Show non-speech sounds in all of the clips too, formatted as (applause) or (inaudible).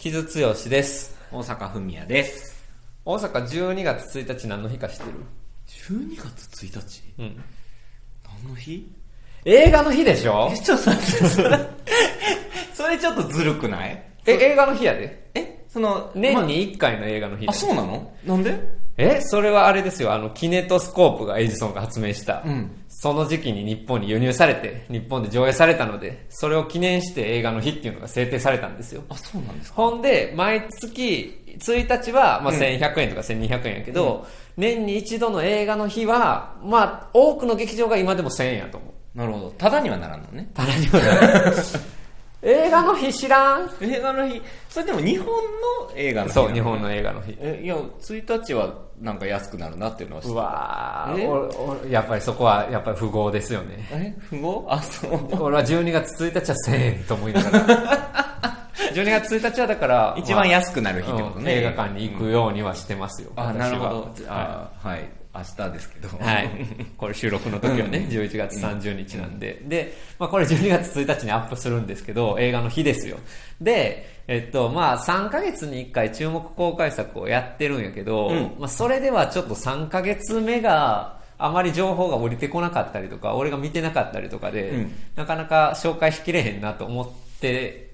木津剛です。大阪文也です。大阪12月1日何の日か知ってる？12月1日？うん。何の日？映画の日でしょ？え、ちょっと待って、それ、それちょっとずるくない？え、映画の日やで。え、その、ま年に1回の映画の日あ、そうなの？なんで？え、それはあれですよ。あの、キネトスコープがエジソンが発明した。うんその時期に日本に輸入されて、日本で上映されたので、それを記念して映画の日っていうのが制定されたんですよ。あ、そうなんですか？ほんで、毎月1日は、まあ、1100円とか1200円やけど、年に一度の映画の日は、まあ、多くの劇場が今でも1000円やと思う。なるほど。ただにはならんのね。ただにはな (laughs) 映画の日知らん？映画の日、それでも日本の映画の日そう、日の本の映画の日。え、いや、1日はなんか安くなるなっていうのは知ってうわーやっぱりそこは、やっぱり富豪ですよね。え、富豪あ、そう。俺は12月1日は1000円と思いながら。12月1日はだから、一番安くなる日ってことね。うん映画館に行くようにはしてますよ。あ、私はなるほど。はあ、はい。明日ですけど。い。はい。これ収録の時はね、11月30日なんで。で、まあこれ12月1日にアップするんですけど、映画の日ですよ。で、えっと、まあ3ヶ月に1回注目公開作をやってるんやけど、うんまあそれではちょっと3ヶ月目が、あまり情報が降りてこなかったりとか、俺が見てなかったりとかで、うんなかなか紹介しきれへんなと思って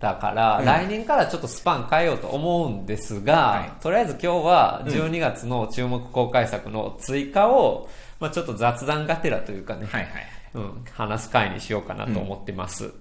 たから、来年からちょっとスパン変えようと思うんですが、はいとりあえず今日は12月の注目公開作の追加を、まあちょっと雑談がてらというかね、はいはい。うん、話す回にしようかなと思ってます。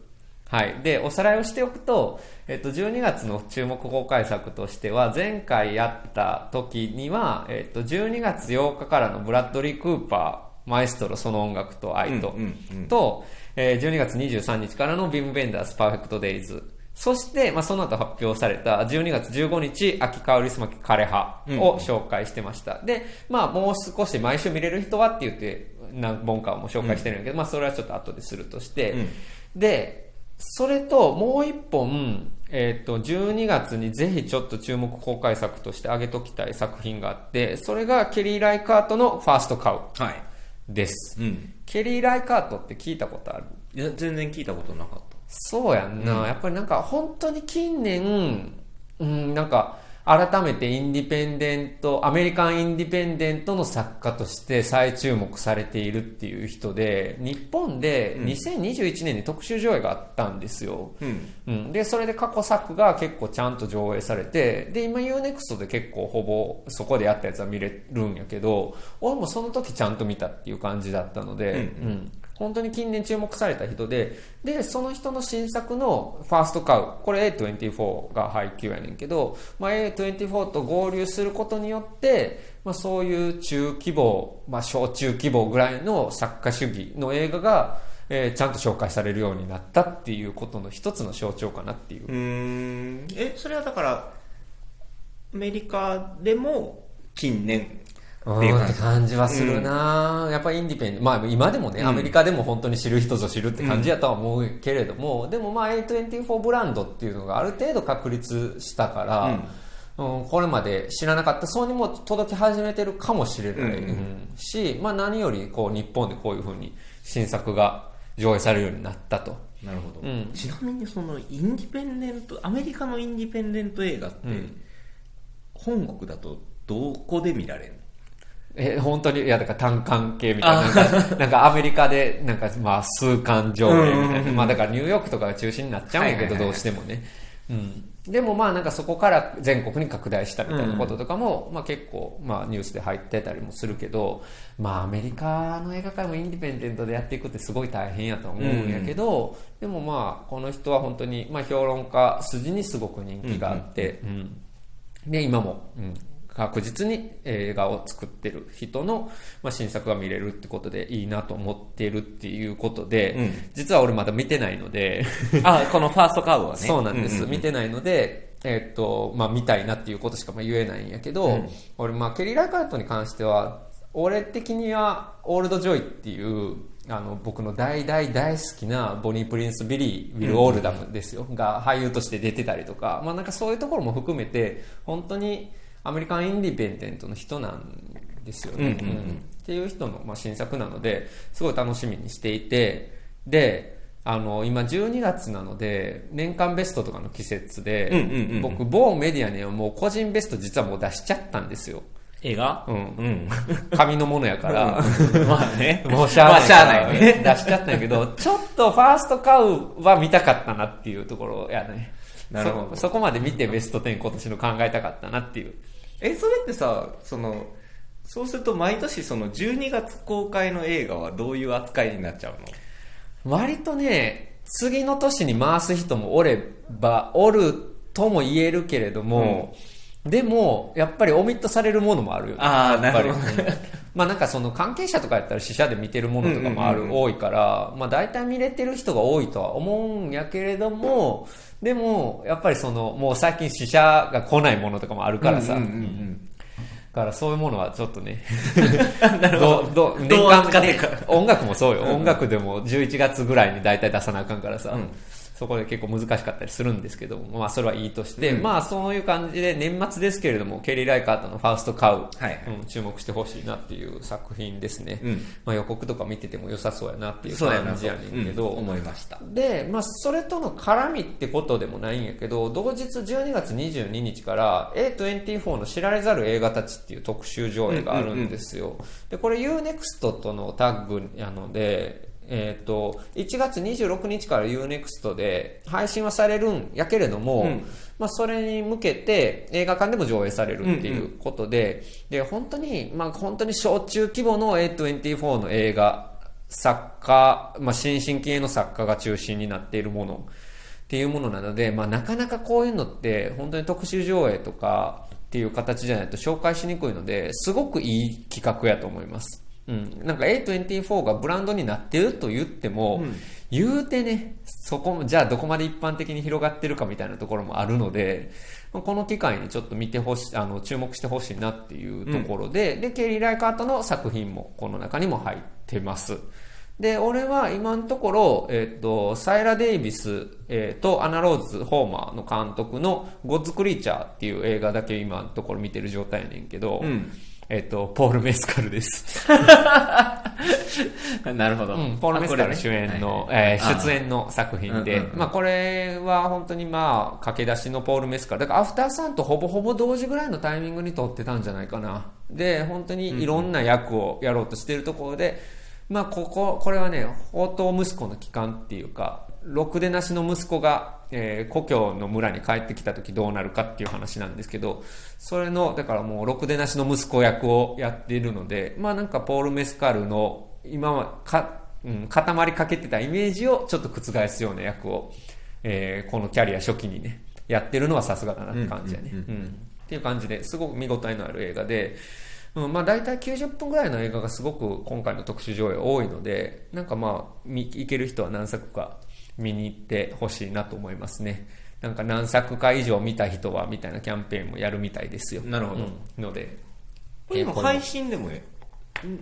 はい。で、おさらいをしておくと、えっと、12月の注目公開作としては、前回やった時には、えっと、12月8日からのブラッドリー・クーパー、マエストロ、その音楽と愛と、うんうんうんと、えー12月23日からのビム・ベンダース・パーフェクト・デイズ。そして、まあ、その後発表された12月15日、秋香りすまき枯葉を紹介してました。で、まあ、もう少し毎週見れる人はって言って、何本かも紹介してるんやけど、まあ、それはちょっと後でするとして、うんで、それともう一本、えっ、と、12月にぜひちょっと注目公開作として挙げときたい作品があって、それがケリー・ライカートのファーストカウはい。です。うん。ケリー・ライカートって聞いたことある？いや、全然聞いたことなかった。そうやんな、やっぱりなんか本当に近年、うん、なんか改めてインディペンデント、アメリカンインディペンデントの作家として再注目されているっていう人で、日本で2021年に特集上映があったんですよ。うん。うん、で、それで過去作が結構ちゃんと上映されて、で、今 UNEXT で結構ほぼそこでやったやつは見れるんやけど、俺もその時ちゃんと見たっていう感じだったので、うんうん本当に近年注目された人で、で、その人の新作のファーストカウ、これ A24 が配給やねんけど、まあ、A24 と合流することによって、まあ、そういう中規模、まあ、小中規模ぐらいの作家主義の映画が、えーちゃんと紹介されるようになったっていうことの一つの象徴かなっていううーん。え、それはだから、アメリカでも近年っていうっ感じ。はするな、やっぱりインディペンデント、まあ今でもね、アメリカでも本当に知る人ぞ知るって感じやとは思うけれども、でもまあ A24 ブランドっていうのがある程度確立したから、うん。これまで知らなかった層にも届き始めてるかもしれない、うんうん。し、まあ何よりこう日本でこういうふうに新作が上映されるようになったと。なるほど、うん。ちなみにそのインディペンデントアメリカのインディペンデント映画って、うん。本国だとどこで見られるの？え、本当に、いや、だから単館系みたいな。なんか、アメリカで、なんかまあ、数巻上映みたいな。まあ、だからニューヨークとかが中心になっちゃうんやけど、どうしてもね。うん。でもまあ、なんかそこから全国に拡大したみたいなこととかも、まあ結構、まあニュースで入ってたりもするけど、まあアメリカの映画界もインディペンデントでやっていくってすごい大変やと思うんやけど、でもまあ、この人は本当に、まあ評論家筋にすごく人気があって、うん。で、今も、うん、確実に映画を作ってる人の、まあ、新作が見れるってことでいいなと思っているっていうことで、うん。実は俺まだ見てないので、あこのファースト・カウはね。(laughs) そうなんです、うう見てないので、えーっと、まあ見たいなっていうことしかまあ言えないんやけど、うん。俺、まあケリー・ライカートに関しては、俺的には、オールド・ジョイっていう、あの、僕の大大大好きなボニー・プリンス・ビリー・ウィル・オールダムですよ、が俳優として出てたりとか、まあなんかそういうところも含めて、本当にアメリカン・インディペンデントの人なんですよね。うんうんうんっていう人の、まあ、新作なので、すごい楽しみにしていて、で、あの今12月なので年間ベストとかの季節で、うんうんうんうん僕某メディアにはもう個人ベスト実はもう出しちゃったんですよ映画？うんうん。紙のものやから、(laughs) まあね。もうしゃあないまあしゃあないね。出しちゃったんやけど、ちょっとファーストカウは見たかったなっていうところやね。なるほどそそこまで見てベスト10今年の考えたかったなっていう。え、それってさ、その、そうすると毎年その12月公開の映画はどういう扱いになっちゃうの？割とね、次の年に回す人もおれば、おるとも言えるけれども、でも、やっぱりオミットされるものもあるよね。あーやっぱり。なるほどうん。まあなんかその関係者とかやったら死者で見てるものとかもある、うんうんうん。多いから、まあ大体見れてる人が多いとは思うんやけれども、でも、やっぱりその、もう最近死者が来ないものとかもあるからさ、だからそういうものはちょっとね、(laughs) なるほど。どどどう扱っていくか。音楽もそうよ、音楽でも11月ぐらいに大体出さなあかんからさ、うんそこで結構難しかったりするんですけども、まあそれはいいとして、うんまあそういう感じで年末ですけれども、ケリー・ライカートのファーストカウ、はいはいうん注目してほしいなっていう作品ですね。うんまあ予告とか見てても良さそうやなっていう感じやねんけど、うん思いました。で、まあ、それとの絡みってことでもないんやけど、同日12月22日から A24 の知られざる映画たちっていう特集上映があるんですよ。で、これ UNEXT とのタッグやので、えっ、と、1月26日から UNEXT で配信はされるんやけれども、うんまあ、それに向けて映画館でも上映されるっていうことで、で、本当に、まあ、本当に小中規模の A24 の映画、作家、まあ、新進気鋭の作家が中心になっているものっていうものなので、まあ、なかなかこういうのって本当に特集上映とかっていう形じゃないと紹介しにくいのですごくいい企画やと思います。うん。なんか A24 がブランドになってると言っても、言うてね、そこも、じゃあどこまで一般的に広がってるかみたいなところもあるので、まあこの機会にちょっと見てほしい、あの、注目してほしいなっていうところで、で、ケリー・ライカートの作品もこの中にも入ってます。で、俺は今のところ、えっ、と、サイラ・デイビス、えーとアナ・ローズ・ホーマーの監督のゴッズ・クリーチャーっていう映画だけ今のところ見てる状態やねんけど、うんえっ、と、ポール・メスカルです。(laughs) なるほど。うん、ポール・メスカル主演の、えー出演の作品で、うんうんうんまあこれは本当にまあ駆け出しのポール・メスカル。だからアフターさんとほぼほぼ同時ぐらいのタイミングに撮ってたんじゃないかな。で、本当にいろんな役をやろうとしているところで、まあここ、これはね、宝刀息子の帰還っていうか、ろくでなしの息子が、えー故郷の村に帰ってきた時どうなるかっていう話なんですけど、それの、だからもうろくでなしの息子役をやっているので、まあなんかポール・メスカルの今はか、うん、固まりかけてたイメージをちょっと覆すような役を、えーこのキャリア初期にね、やってるのはさすがだなって感じやね。っていう感じですごく見応えのある映画で、うん、まあ大体90分ぐらいの映画がすごく今回の特集上映多いので、なんかまあ、見行ける人は何作か見に行ってほしいなと思いますね。なんか何作か以上見た人はみたいなキャンペーンもやるみたいですよ。なるほどうんので、これも配信でもえ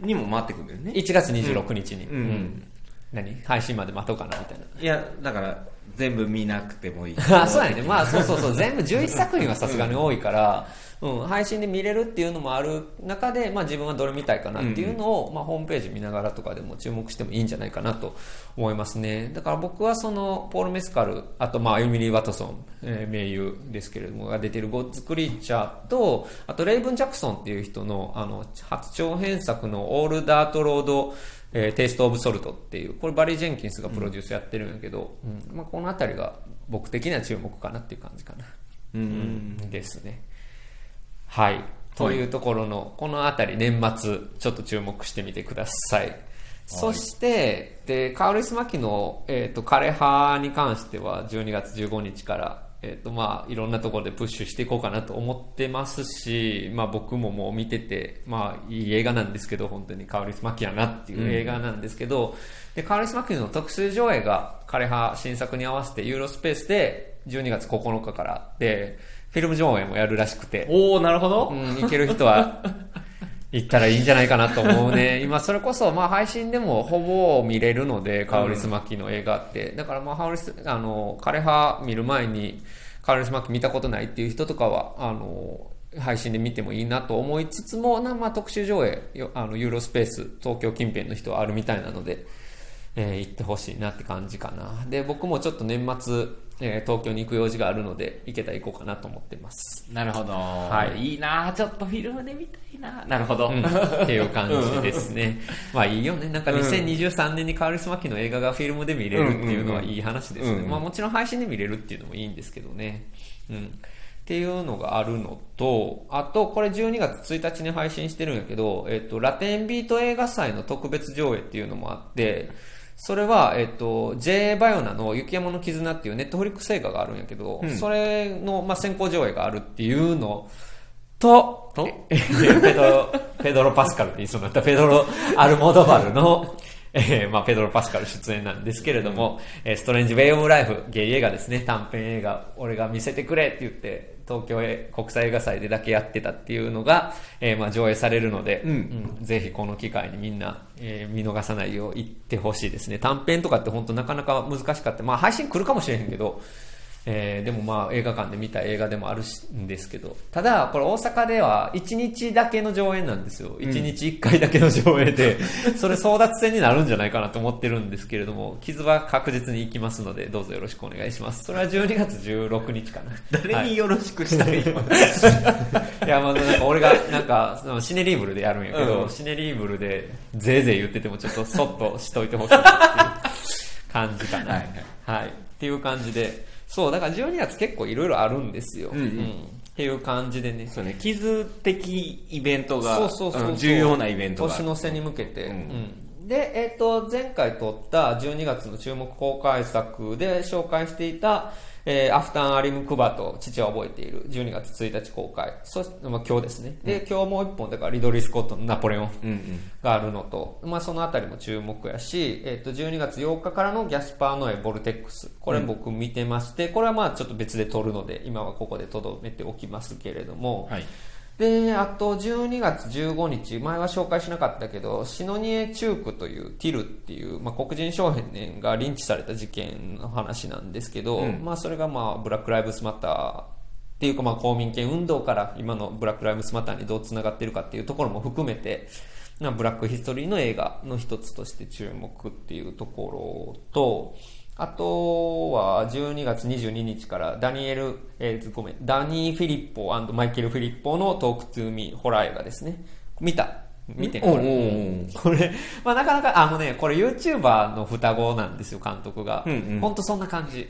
にも回ってくるんだよね。1月26日に、うんうん何？配信まで待とうかなみたいな。いや、だから、全部見なくてもいい。(laughs) あそうやね。まあ、そうそうそう。全部11作品はさすがに多いから、うん、配信で見れるっていうのもある中で、まあ自分はどれ見たいかなっていうのを、まあホームページ見ながらとかでも注目してもいいんじゃないかなと思いますね。だから僕はその、ポール・メスカル、あとまあエミリー・ワトソン、えー名優ですけれども、が出てるゴッズ・クリーチャーと、あとレイブン・ジャクソンっていう人の、あの、初長編作のオール・ダート・ロード、えーテイスト・オブ・ソルトっていう、これバリー・ジェンキンスがプロデュースやってるんやけど、うんまあ、このあたりが僕的には注目かなっていう感じかな。うん。ですね。はい。というところの、このあたり年末、ちょっと注目してみてください。そして、で、カウリス・マキの、えっ、と、枯葉に関しては、12月15日から、えっ、と、まあ、いろんなところでプッシュしていこうかなと思ってますし、まあ、僕ももう見てて、まあ、いい映画なんですけど、本当にカウリス・マキやなっていう映画なんですけど、で、カウリス・マキの特集上映が、枯葉新作に合わせて、ユーロスペースで、12月9日からあって、フィルム上映もやるらしくて、おー、なるほど。うん、行ける人は (laughs) 行ったらいいんじゃないかなと思うね。(laughs) 今、それこそ、まあ、配信でもほぼ見れるので、カウリスマキの映画って。だから、まあ、ハオリス、あの、枯葉見る前に、カオリスマキ見たことないっていう人とかは、あの、配信で見てもいいなと思いつつも、なまあ、特集上映、あの、ユーロスペース、東京近辺の人はあるみたいなので、えー行ってほしいなって感じかな。で、僕もちょっと年末、えー東京に行く用事があるので、行けたら行こうかなと思ってます。なるほど。はいいいなちょっとフィルムで見たいななるほど。うんっていう感じですね。まあいいよね。なんか2023年にカールスマキの映画がフィルムで見れるっていうのはいい話ですね。まあもちろん配信で見れるっていうのもいいんですけどね。うん。っていうのがあるのと、あと、これ12月1日に配信してるんやけど、えっと、ラテンビート映画祭の特別上映っていうのもあって、それは、えっと、J. バイオナの雪山の絆っていうネットフリックス映画があるんやけど、うん。それの、まあ、先行上映があるっていうのと、とえペドロ、ペドロ・パスカルって言いそうになった、ペドロ・アルモドバルの、えーまあ、ペドロ・パスカル出演なんですけれども、えーストレンジ・ウェイ・オブ・ライフ、ゲイ映画ですね、短編映画、俺が見せてくれって言って、東京へ国際映画祭でだけやってたっていうのが、えーまあ、上映されるので、うんうんぜひこの機会にみんな、えー見逃さないよう行ってほしいですね。短編とかって本当なかなか難しかった。まあ、配信来るかもしれへんけど、えーでもまあ映画館で見た映画でもあるしんですけど、ただこれ大阪では1日だけの上演なんですよ。1日1回だけの上映で、(laughs) それ争奪戦になるんじゃないかなと思ってるんですけれども、傷は確実に行きますので、どうぞよろしくお願いします。それは12月16日かな。誰によろしくしたらいいの (laughs) いや、まあ、なんか俺が、なんか、そのシネリーブルでやるんやけど、うんシネリーブルで、ぜいぜい言ってても、ちょっとそっとしといてほしいっていう感じかな。はいはい。っていう感じで、そう、だから12月結構いろいろあるんですよ。うんうん。っていう感じでね。そうね、傷的イベントが、そうそうそう重要なイベントが。年の瀬に向けて、うん。うんで、えっと前回撮った12月の注目公開作で紹介していた、えーアフタン・アリム・クバと父は覚えている12月1日公開。そして、まあ、今日ですね。で、今日もう一本だからリドリー・スコットのナポレオンうんうん。があるのと、まあ、そのあたりも注目やし、えっと12月8日からのギャスパー・ノエ・ボルテックス。これ僕見てまして、これはまあちょっと別で撮るので今はここでとどめておきますけれども、はい。で、あと12月15日、前は紹介しなかったけど、シノニエ・チュクウというティルっていう、まあ、黒人少年がリンチされた事件の話なんですけど、うん。まあそれがまあブラック・ライブスマターっていうかまあ公民権運動から今のブラック・ライブスマターにどうつながってるかっていうところも含めて、まあ Black history の映画の一つとして注目っていうところと、あとは12月22日からダニエル、えー、ごめん、ダニー・フィリッポマイケル・フィリッポのトークトゥーミーホラー映画ですね。見た？見てこれ。これ、まあなかなか、あのね、これ YouTuber の双子なんですよ、監督が。うんうんほんとそんな感じ。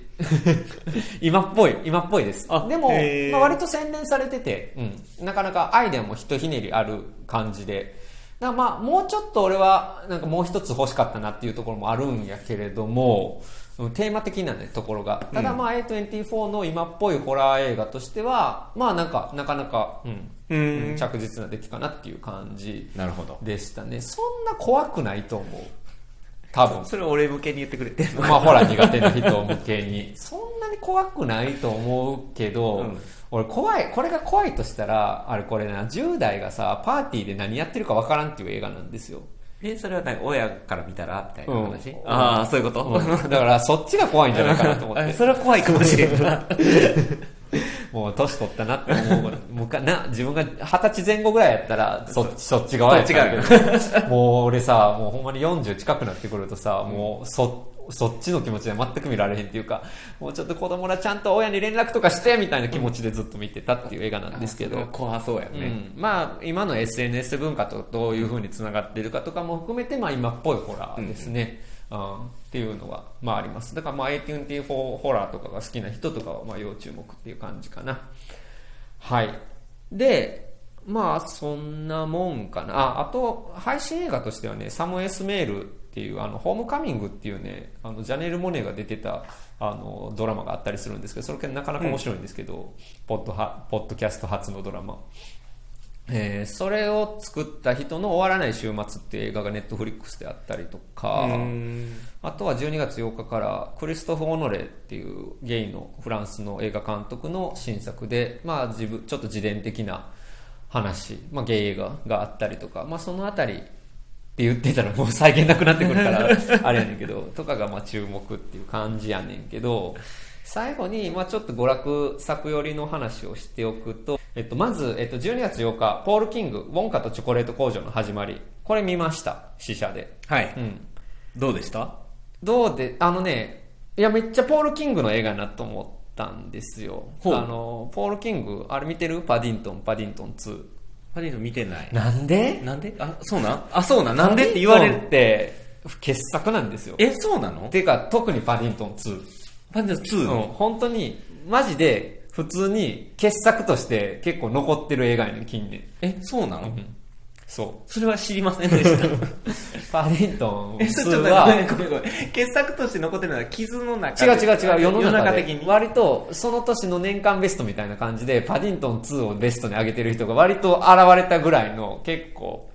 (laughs) 今っぽい、今っぽいです。あでも、まあ、割と洗練されてて、うん、なかなかアイデアもひとひねりある感じで。まあ、もうちょっと俺は、なんかもう一つ欲しかったなっていうところもあるんやけれども、うんテーマ的なね、ところが。ただまあ、A24 の今っぽいホラー映画としては、まあなんか、なかなか、うん、うーん。着実な出来かなっていう感じなるほど。でしたね。そんな怖くないと思う。多分。それ俺向けに言ってくれてまあ、ホラー苦手な人向けに。そんなに怖くないと思うけど、うん俺怖い、これが怖いとしたら、あれこれな、10代がさ、パーティーで何やってるかわからんっていう映画なんですよ。え、それは何親から見たら？みたいな話、うん。ああ、そういうこと、うん。だからそっちが怖いんじゃないかなと思っあて。(laughs) それは怖いかもしれんな。(laughs) もう年取ったなって思うかな、自分が二十歳前後ぐらいやったら、そそっち側やったけど、もう俺さ、もうほんまに40近くなってくるとさ、もうそ、そっちの気持ちで全く見られへんっていうか、もうちょっと子供らちゃんと親に連絡とかしてみたいな気持ちでずっと見てたっていう映画なんですけど。(laughs) 怖そうやうね。ん、まあ今の SNS 文化とどういうふうにつながっているかとかも含めて、まあ、今っぽいホラーですね、うんっていうのは、まあ、あります。だからまあ A24 ホラーとかが好きな人とかはまあ要注目っていう感じかな。はい。でまあそんなもんかな。ああと配信映画としてはねサムエスメールっていうあのホームカミングっていうねあのジャネル・モネが出てたあのドラマがあったりするんですけどそれなかなか面白いんですけど、ポッドはポッドキャスト初のドラマ。えーそれを作った人の終わらない週末っていう映画がネットフリックスであったりとか、あとは12月8日からクリストフ・オノレっていうゲイのフランスの映画監督の新作で、まあ自分、ちょっと自伝的な話、まあゲイ映画があったりとか、まあそのあたりって言ってたらもう再現なくなってくるから、(laughs) あれやねんけど、とかがまあ注目っていう感じやねんけど、最後に、まあちょっと娯楽作寄りの話をしておくと、えっと、まず、えっと、12月8日、ポール・キング、ウォンカとチョコレート工場の始まり。これ見ました、試写で。はい。うん。どうでした？どうで、あのね、いや、めっちゃポール・キングの映画になと思ったんですよ。あの、ポール・キング、あれ見てる？パディントン、パディントン2。パディントン見てない。なんで？なんで？あ、そうなん？あ、そうなん？なんで？って言われる。って、傑作なんですよ。え、そうなの？ていうか、特にパディントン2。パディントン2、うん、本当に、マジで、普通に傑作として結構残ってる映画やねん、近年。え、そうなの、そう。それは知りませんでした。(laughs) パディントンえ、ちょっと2ごめは、んごめんごめん。傑作として残ってるのは傷の中違う違う違う、世の中で的に。割とその年の年間ベストみたいな感じで、パディントン2をベストに上げてる人が割と現れたぐらいの結構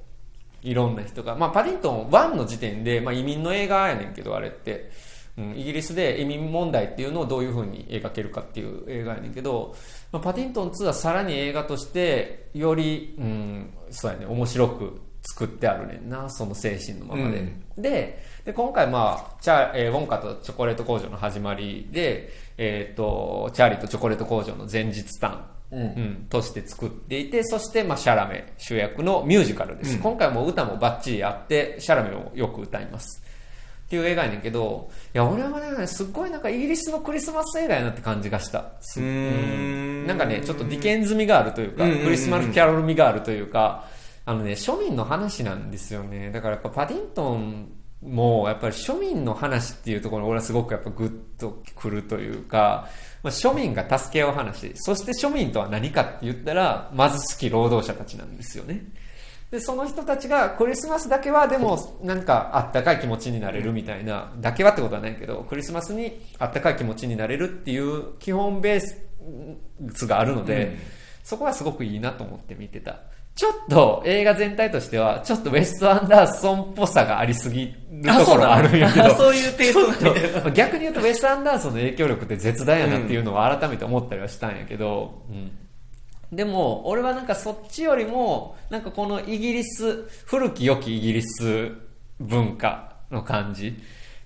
いろんな人が、まあパディントン1の時点で、まあ移民の映画やねんけどあれって、うん、イギリスで移民問題っていうのをどういう風に描けるかっていう映画やねんけど、まあ、パディントン2はさらに映画としてより、うん、そうやね、面白く作ってあるねんな、その精神のままで。うん。でで今回、まあチャえーウォンカとチョコレート工場の始まりで、えー、とチャーリーとチョコレート工場の前日譚、うん。うんとして作っていてそして、まあ、シャラメ主役のミュージカルです、うん。今回も歌もバッチリあってシャラメをよく歌いますっていう映画やねんけどいや俺はねすっごいなんかイギリスのクリスマス映画やなって感じがした。すうーん。なんかねちょっとディケンズ味があるというか、うんうんうん。うんクリスマスキャロル味があるというかあのね庶民の話なんですよね。だからやっぱパディントンもやっぱり庶民の話っていうところに俺はすごくやっぱグッとくるというか、まあ、庶民が助け合う話そして庶民とは何かって言ったら貧しき労働者たちなんですよねでその人たちがクリスマスだけはでもなんかあったかい気持ちになれるみたいなだけはってことはないけどクリスマスにあったかい気持ちになれるっていう基本ベースがあるので、うん。そこはすごくいいなと思って見てた。ちょっと映画全体としてはちょっとウェスト・アンダーソンっぽさがありすぎるところはあるんやけどそういうテイスト逆に言うとウェス・アンダーソンの影響力って絶大やなっていうのは改めて思ったりはしたんやけど、うんでも俺はなんかそっちよりもなんかこのイギリス古き良きイギリス文化の感じ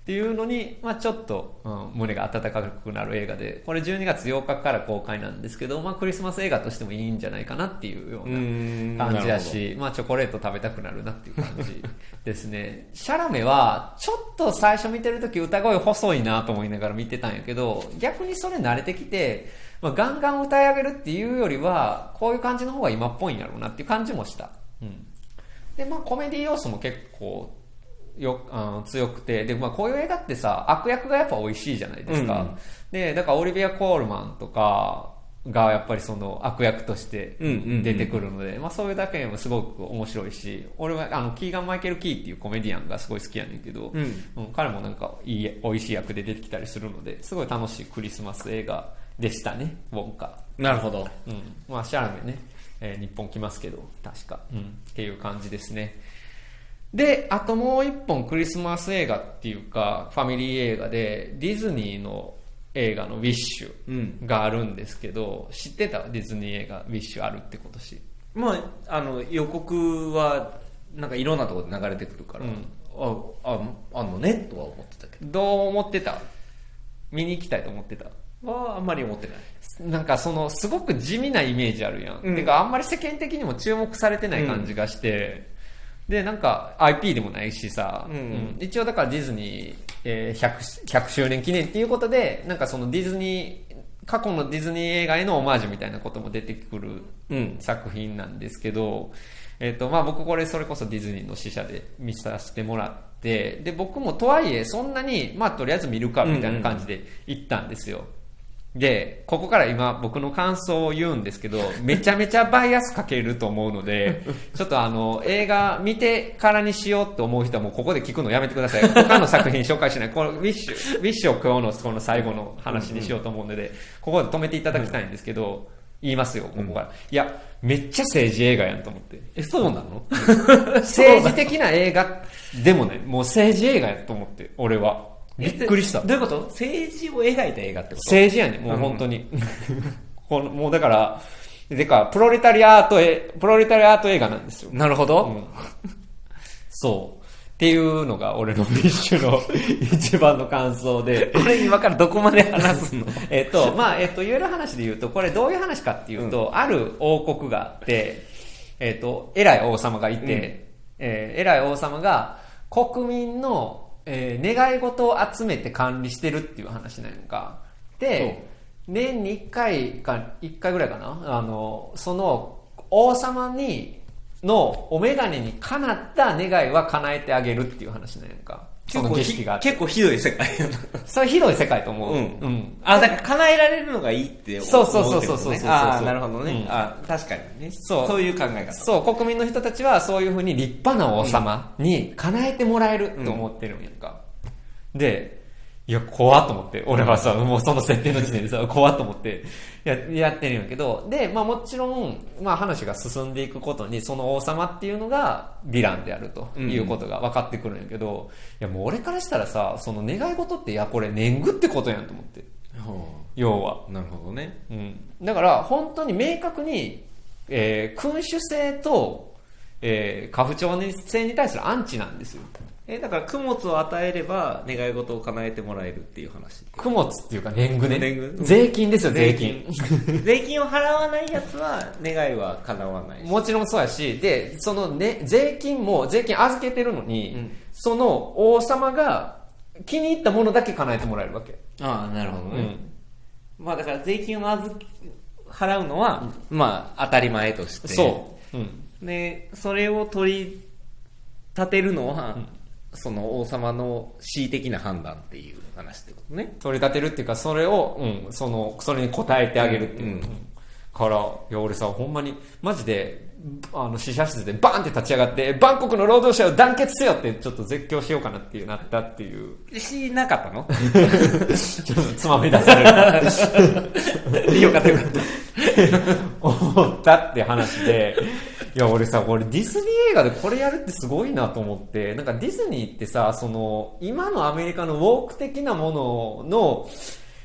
っていうのに、まあ、ちょっと、うん胸が温かくなる映画でこれ12月8日から公開なんですけど、まあ、クリスマス映画としてもいいんじゃないかなっていうようなうん感じだし、まあ、チョコレート食べたくなるなっていう感じですね。(laughs) シャラメは、ちょっと最初見てるとき歌声細いなと思いながら見てたんやけど、逆にそれ慣れてきて、まあ、ガンガン歌い上げるっていうよりは、こういう感じの方が今っぽいんやろうなっていう感じもした。うん。で、まあ、コメディ要素も結構、よあの強くて。で、まあ、こういう映画ってさ悪役がやっぱ美味しいじゃないですか、うん。でだからオリビア・コールマンとかがやっぱりその悪役としてうんうんうん。出てくるので、まあ、そういうだけでもすごく面白いし俺はあのキーガン・マイケル・キーっていうコメディアンがすごい好きやねんけど、うん。うん彼もなんかいい美味しい役で出てきたりするのですごい楽しいクリスマス映画でしたねウォンカ。なるほど。うん、まあシャラメね、えー日本来ますけど確か、うん、っていう感じですね。であともう一本クリスマス映画っていうかファミリー映画でディズニーの映画の「ウィッシュうん。があるんですけど知ってた？ディズニー映画「ウィッシュあるって今年。まああの予告はなんかいろんなところで流れてくるから、うん。あああんのね？とは思ってたけど。う思ってた？見に行きたいと思ってた？どはあんまり思ってない。なんかそのすごく地味なイメージあるやん、うん。てかあんまり世間的にも注目されてない感じがして、でなんか IP でもないしさ、うん。うん。一応だからディズニー、えー 100, 100周年記念っていうことでなんかそのディズニー過去のディズニー映画へのオマージュみたいなことも出てくるうん。作品なんですけど、えっとまあ、僕これそれこそディズニーの試写で見させてもらってで僕もとはいえそんなに、まあ、とりあえず見るかみたいな感じで行ったんですよ、でここから今僕の感想を言うんですけどめちゃめちゃバイアスかけると思うので (laughs) ちょっとあの映画見てからにしようと思う人はもうここで聞くのやめてください他の作品紹介しない。このウィッシュウィッシュを今日のこの最後の話にしようと思うのでここで止めていただきたいんですけど、言いますよここから、いやめっちゃ政治映画やんと思って。えそうなの？政治的な映画でもねもう政治映画やと思って俺はびっくりした。えどういうこと？政治を描いた映画ってこと？政治やね。もう本当に、(laughs) このもうだからでかプロレタリアートえプロレタリアート映画なんですよ、なるほど、うん。そう。っていうのが俺のウィッシュの (laughs) 一番の感想で。これ今からどこまで話すの？(laughs) えっと、まあ、えっと、言える話で言うと、これどういう話かっていうと、ある王国があって、えっと、偉い王様がいて、うん。えー偉い王様が国民の、えー願い事を集めて管理してるっていう話なんか。で年に1回か1回ぐらいかな。あのその王様にのお眼鏡にかなった願いは叶えてあげるっていう話なんやんかその儀式が。結構ひどい世界それひどい世界と思う。うん。うん。あ、だから叶えられるのがいいって思そうそうそうそうそうそうそうあーなるほどね。うん。あ確かにね。そう。そういう考え方。そう、国民の人たちはそういうふうに立派な王様に叶えてもらえると思ってるんやんか。で、いや、怖っと思って、俺はさ、もうその設定の時点でさ、怖っと思って、や、やってるんやけど、で、まあもちろん、まあ話が進んでいくことに、その王様っていうのがヴィランであるということが分かってくるんやけど、いやもう俺からしたらさ、その願い事って、いや、これ年貢ってことやんと思って。要は。なるほどね。うん、だから本当に明確に、えー君主制と、えー、家父長制に対するアンチなんですよえ、だから、供物を与えれば、願い事を叶えてもらえるっていう話。供物っていうか年貢ね。年貢？税金ですよ税金。(laughs) 税金を払わないやつは、願いは叶わない。し。もちろんそうやしでその、ね、税金も税金預けてるのに、うん。その王様が気に入ったものだけ叶えてもらえるわけ、ああ、なるほどね。うん。まあ、だから、税金を預け払うのは、まあ、当たり前として。そう、うん、で、それを取り立てるのは、その王様の恣意的な判断っていう話ってことね。取り立てるっていうかそれを、うん、そのそれに応えてあげるっていう、うん。うん。からいや俺さほんまにマジであの試写室でバーンって立ち上がってバンコクの労働者を団結せよってちょっと絶叫しようかなっていうなったっていう。しなかったの？(laughs) ちょっとつまみ出される (laughs) よかったよかった。(laughs) 思ったって話でいや俺さ俺ディズニー映画でこれやるってすごいなと思ってなんかディズニーってさその今のアメリカの woke 的なものの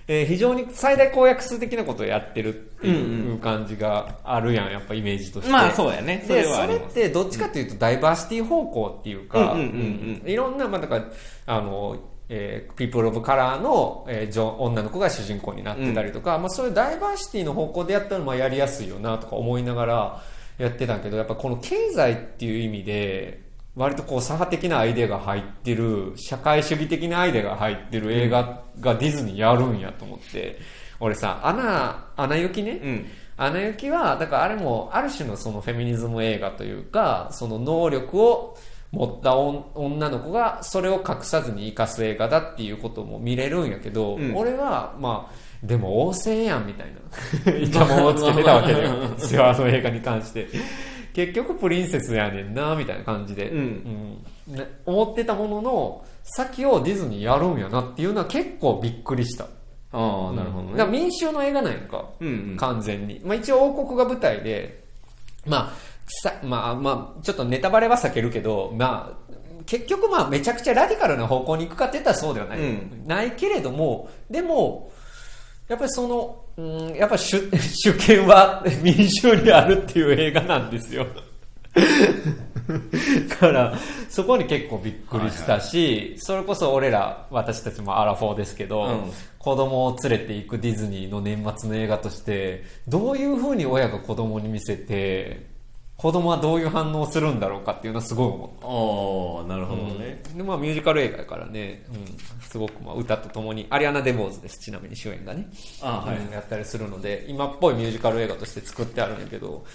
えー非常に最大公約数的なことをやってるっていう感じがあるやん、やっぱイメージとして。まあそうやね。そで、れはあります。それってどっちかというとダイバーシティ方向っていうか、うんうんうんいろんな、まあだから、あの、えー、 people of color の、えー女女の子が主人公になってたりとか、まあそういうダイバーシティの方向でやったらまあやりやすいよなとか思いながらやってたけど、やっぱこの経済っていう意味で、割とこう左派的なアイデアが入ってる、社会主義的なアイデアが入ってる映画がディズニーやるんやと思って、俺さ、アナ、アナ雪ね、うん。アナ雪は、だからあれも、ある種のそのフェミニズム映画というか、その能力を持った女女の子がそれを隠さずに生かす映画だっていうことも見れるんやけど、うん俺は、まあ、でも王政やんみたいな、(laughs) イチャモンをつけてたわけだよ。世話の映画に関して。結局プリンセスやねんな、みたいな感じで、うんうんね思ってたものの、先をディズニーやるんやなっていうのは結構びっくりした。ああ、なるほどだからね。民衆の映画なんやんか。うんうん。完全に。まあ一応王国が舞台で、まあ、さ、まあまあ、ちょっとネタバレは避けるけど、まあ、結局まあめちゃくちゃラディカルな方向に行くかって言ったらそうではない。うんないけれども、でも、やっぱりその、うん、やっぱ主、(laughs) 主権は民衆にあるっていう映画なんですよ。(laughs) だから、そこに結構びっくりしたし、それこそ俺ら、私たちもアラフォーですけど、うん子供を連れて行くディズニーの年末の映画として、どういう風に親が子供に見せて、子供はどういう反応をするんだろうかっていうのはすごい思った。ああ、なるほどね。でまあ、ミュージカル映画やからね、うん、すごくまあ歌とともに、アリアナ・デボーズです、ちなみに主演がね、ああ、はい。うんやったりするので、今っぽいミュージカル映画として作ってあるんやけど、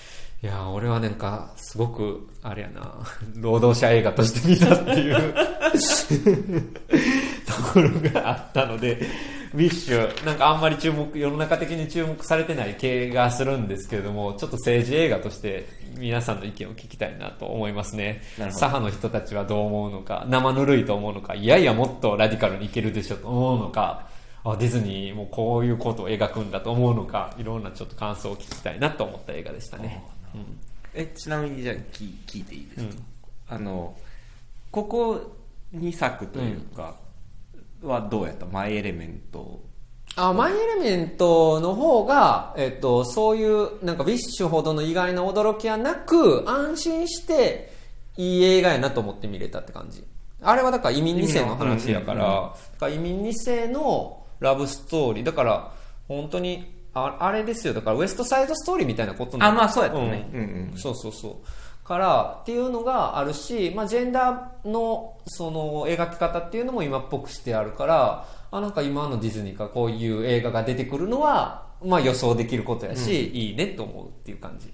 いやー俺はなんか、すごく、あれやな、(laughs) 労働者映画として見たっていう (laughs) ところがあったので、ウィッシュ、なんかあんまり注目、世の中的に注目されてない系がするんですけれども、ちょっと政治映画として皆さんの意見を聞きたいなと思いますね。左派の人たちはどう思うのか、生ぬるいと思うのか、いやいやもっとラディカルにいけるでしょと思うのか、あディズニーもこういうことを描くんだと思うのか、いろんなちょっと感想を聞きたいなと思った映画でしたね。え、ちなみにじゃあ聞聞いていいですか、うんあの、ここ2作というか、はどうやった？マイエレメント。あマイ・エレメントの方が、えっと、そういう、なんか、ウィッシュほどの意外な驚きはなく、安心して、いい映画やなと思って見れたって感じ。あれはだから移民2世の話やから移民2世のラブストーリー。だから、本当に、ああれですよ。だから、ウエストサイドストーリーみたいなことなあ、まあそうやったね。うんうんうん。そうそうそう。からっていうのがあるし、まあ、ジェンダーのその描き方っていうのも今っぽくしてあるからあなんか今のディズニーがこういう映画が出てくるのは、まあ、予想できることやし、いいねと思うっていう感じ。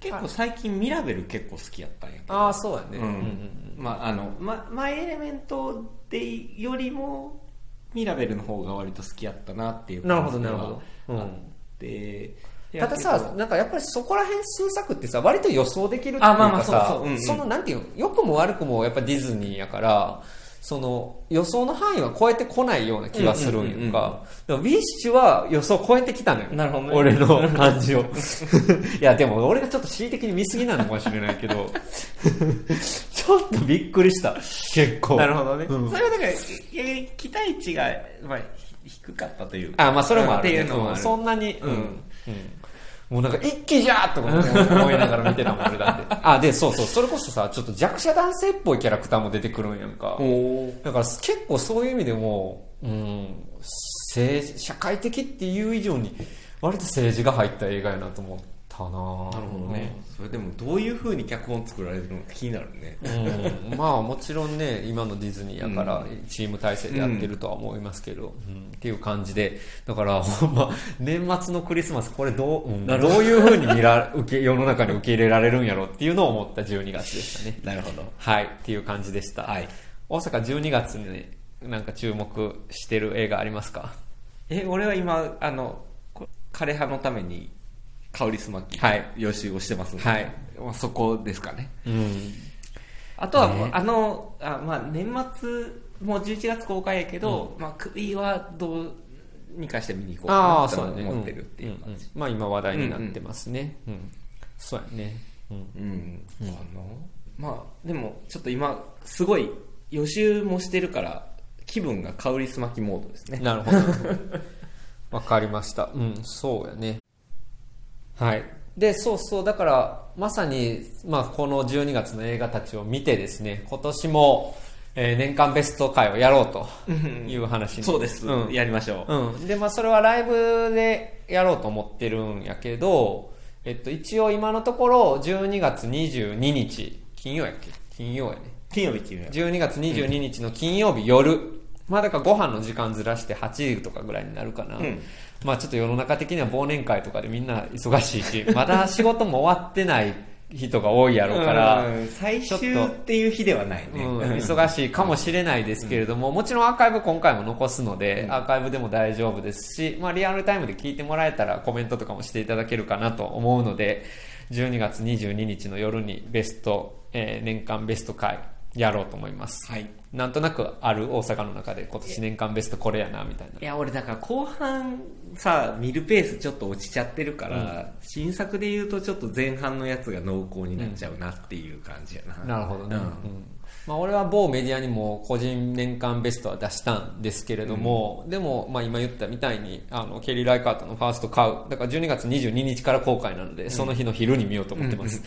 結構最近ミラベル結構好きやったんやけど。ああそうやね、うん。うんうんまああの、ま、マイエレメントでよりもミラベルの方が割と好きやったなっていうなるほどなるほど、うんたださ、なんかやっぱりそこら辺数作ってさ、割と予想できるっていうあまあまあかさそのなんていうの、良くも悪くもやっぱディズニーやから、その予想の範囲は超えてこないような気がするんやんか。でもウィッシュは予想超えてきたのよ。なるほどね。俺の (laughs) 感じを。いや、でも俺がちょっと恣意的に見すぎなのかもしれないけど、ちょっとびっくりした。結構。なるほどね、うん。それはだから期待値が、まあ、ひ低かったという。かあ、まあそれもある、ね。っていうのもある。ん。そんなに、うん。うんもうなんか一気じゃーとか思いながら見てたもん俺だって。(laughs) あ、で、そうそう、それこそさ、ちょっと弱者男性っぽいキャラクターも出てくるんやんか。おだから結構そういう意味でも、うん、政治社会的っていう以上に、割と政治が入った映画やなと思ったな。なるほどね、それでもどういうふうに脚本作られるのか気になるね。うん、まあもちろんね今のディズニーやからチーム体制でやってるとは思いますけど、うん。っていう感じで。だからほん (laughs) ま年末のクリスマスこれどう,、うん、ど。ういうふうに見ら受け世の中に受け入れられるんやろっていうのを思った12月でしたね。(laughs) なるほど。はい。っていう感じでした、はい。大阪12月にねなんか注目してる映画ありますか？え俺は今あのこ枯葉のために香りすまきはい。予習をしてますので、はい。まあそこですかね。うん。あとは、ね。あのあ、まあ、年末もう11月公開やけど、まあ、首はどうにかして見に行こうあかなと思ってるっていう感じ、んんまあ今話題になってますね。うん、そうやね。うん。うん、あのまあでもちょっと今すごい予習もしてるから気分が香りすまきモードですね。なるほど。わかりました。うん、そうやね。はい。で、そうそう、だから、まさに、まあ、この12月の映画たちを見てですね、今年も、えー年間ベスト回をやろうという話に。そうです、うん。やりましょう、うん。で、まあ、それはライブでやろうと思ってるんやけど、えっと、一応今のところ、12月22日、金曜やっけ？金曜やね。金曜日金曜日12月22日の金曜日夜、まあだからご飯の時間ずらして8時とかぐらいになるかな、うんまあちょっと世の中的には忘年会とかでみんな忙しいしまだ仕事も終わってない人が多いやろうから、うん最終っていう日ではないね、うん、忙しいかもしれないですけれども、もちろんアーカイブ今回も残すので、アーカイブでも大丈夫ですし、まあリアルタイムで聞いてもらえたらコメントとかもしていただけるかなと思うので、12月22日の夜にベスト、えー年間ベスト回やろうと思います。はいなんとなくある大阪の中で今年年間ベストこれやな、みたいな。いや俺だから後半さ見るペースちょっと落ちちゃってるから、新作で言うとちょっと前半のやつが濃厚になっちゃうなっていう感じやな、なるほどね。うん。うんまあ、俺は某メディアにも個人年間ベストは出したんですけれども、でも、まあ、今言ったみたいにあのケリー・ライカートのファースト買うだから12月22日から公開なので、その日の昼に見ようと思ってます、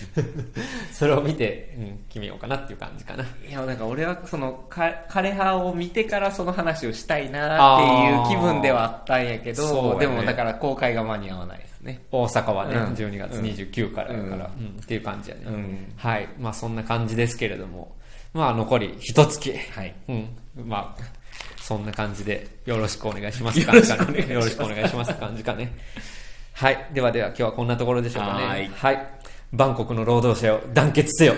それを見て、うん、決めようかなっていう感じかな。いやなんか俺はそのか枯葉を見てからその話をしたいなっていう気分ではあったんやけどね。でもだから公開が間に合わないですね。大阪はね、うん。12月29からだから、うん。うんっていう感じやね、うん。はい。まあそんな感じですけれどもまあ残り一月はいうん。まあ、そんな感じでよろしくお願いしますよろしくお願いしますよろしくお願いします感じかね。はい。ではでは今日はこんなところでしょうかね。はいバンコクの労働者を団結せよ。